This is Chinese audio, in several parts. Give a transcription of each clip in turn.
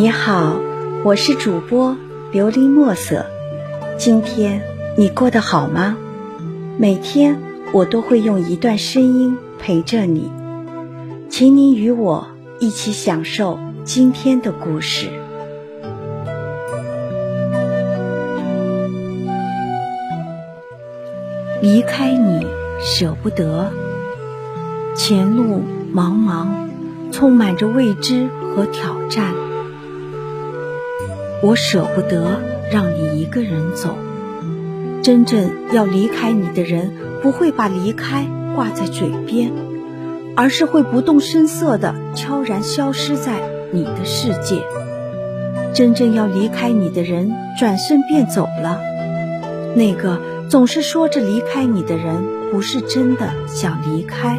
你好，我是主播琉璃墨色。今天你过得好吗？每天我都会用一段声音陪着你，请你与我一起享受今天的故事。离开你，舍不得。前路茫茫，充满着未知和挑战。我舍不得让你一个人走。真正要离开你的人，不会把离开挂在嘴边，而是会不动声色地悄然消失在你的世界。真正要离开你的人，转身便走了。那个总是说着离开你的人，不是真的想离开，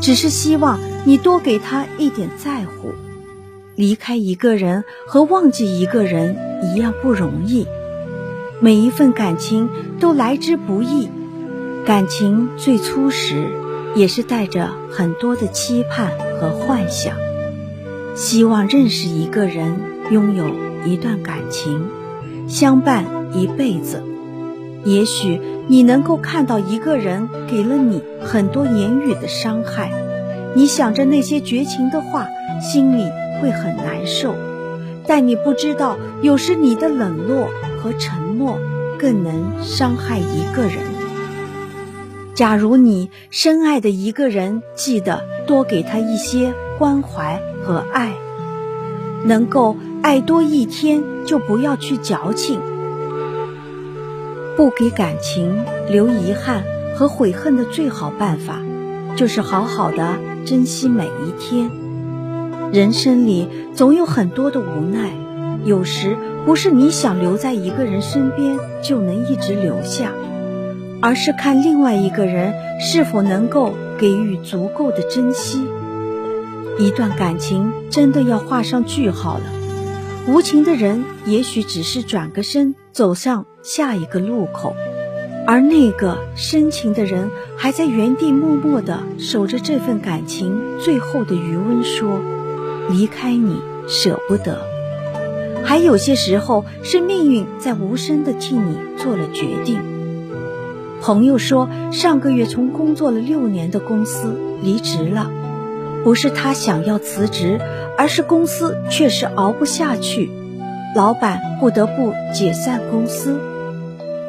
只是希望你多给他一点在乎。离开一个人和忘记一个人一样不容易，每一份感情都来之不易。感情最初时，也是带着很多的期盼和幻想，希望认识一个人，拥有一段感情，相伴一辈子。也许你能够看到一个人给了你很多言语的伤害，你想着那些绝情的话，心里。会很难受，但你不知道，有时你的冷落和沉默更能伤害一个人。假如你深爱的一个人，记得多给他一些关怀和爱，能够爱多一天，就不要去矫情。不给感情留遗憾和悔恨的最好办法，就是好好的珍惜每一天。人生里总有很多的无奈，有时不是你想留在一个人身边就能一直留下，而是看另外一个人是否能够给予足够的珍惜。一段感情真的要画上句号了，无情的人也许只是转个身走向下一个路口，而那个深情的人还在原地默默地守着这份感情最后的余温，说。离开你舍不得，还有些时候是命运在无声的替你做了决定。朋友说，上个月从工作了六年的公司离职了，不是他想要辞职，而是公司确实熬不下去，老板不得不解散公司。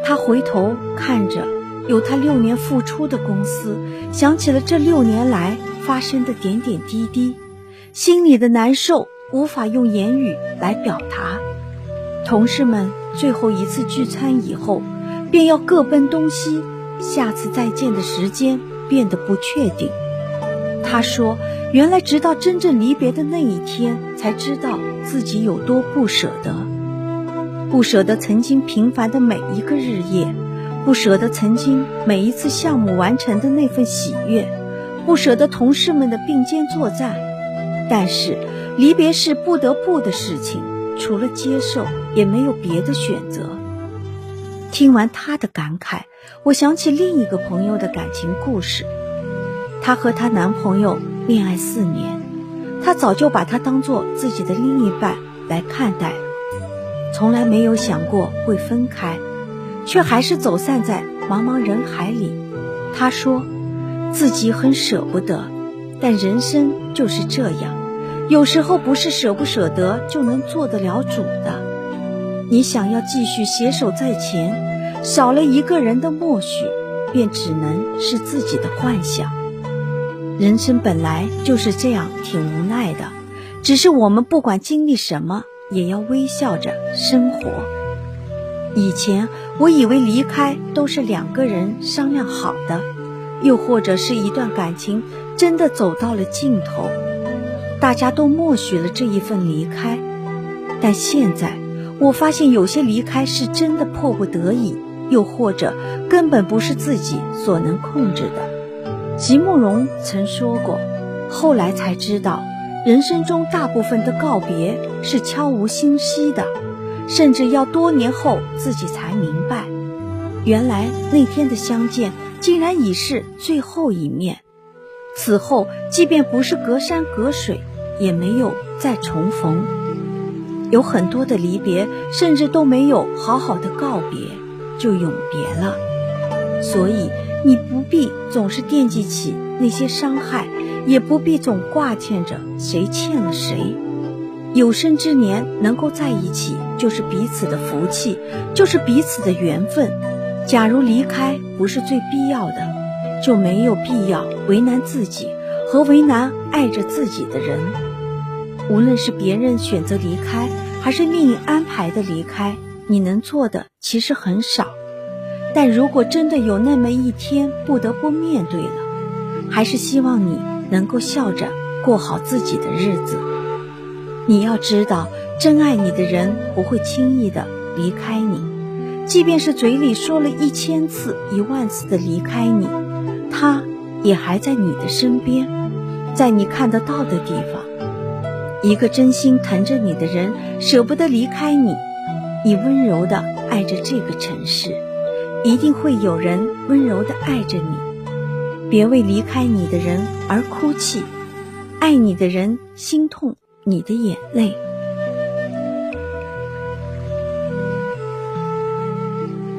他回头看着有他六年付出的公司，想起了这六年来发生的点点滴滴。心里的难受无法用言语来表达。同事们最后一次聚餐以后，便要各奔东西，下次再见的时间变得不确定。他说：“原来直到真正离别的那一天，才知道自己有多不舍得，不舍得曾经平凡的每一个日夜，不舍得曾经每一次项目完成的那份喜悦，不舍得同事们的并肩作战。”但是，离别是不得不的事情，除了接受，也没有别的选择。听完她的感慨，我想起另一个朋友的感情故事。她和她男朋友恋爱四年，她早就把他当做自己的另一半来看待，从来没有想过会分开，却还是走散在茫茫人海里。她说，自己很舍不得。但人生就是这样，有时候不是舍不舍得就能做得了主的。你想要继续携手在前，少了一个人的默许，便只能是自己的幻想。人生本来就是这样，挺无奈的。只是我们不管经历什么，也要微笑着生活。以前我以为离开都是两个人商量好的，又或者是一段感情。真的走到了尽头，大家都默许了这一份离开。但现在，我发现有些离开是真的迫不得已，又或者根本不是自己所能控制的。席慕容曾说过，后来才知道，人生中大部分的告别是悄无声息的，甚至要多年后自己才明白，原来那天的相见竟然已是最后一面。此后，即便不是隔山隔水，也没有再重逢。有很多的离别，甚至都没有好好的告别，就永别了。所以，你不必总是惦记起那些伤害，也不必总挂牵着谁欠了谁。有生之年能够在一起，就是彼此的福气，就是彼此的缘分。假如离开不是最必要的，就没有必要为难自己和为难爱着自己的人。无论是别人选择离开，还是命运安排的离开，你能做的其实很少。但如果真的有那么一天不得不面对了，还是希望你能够笑着过好自己的日子。你要知道，真爱你的人不会轻易的离开你，即便是嘴里说了一千次、一万次的离开你，他也还在你的身边，在你看得到的地方。一个真心疼着你的人，舍不得离开你，你温柔的爱着这个城市，一定会有人温柔的爱着你。别为离开你的人而哭泣，爱你的人心痛。你的眼泪。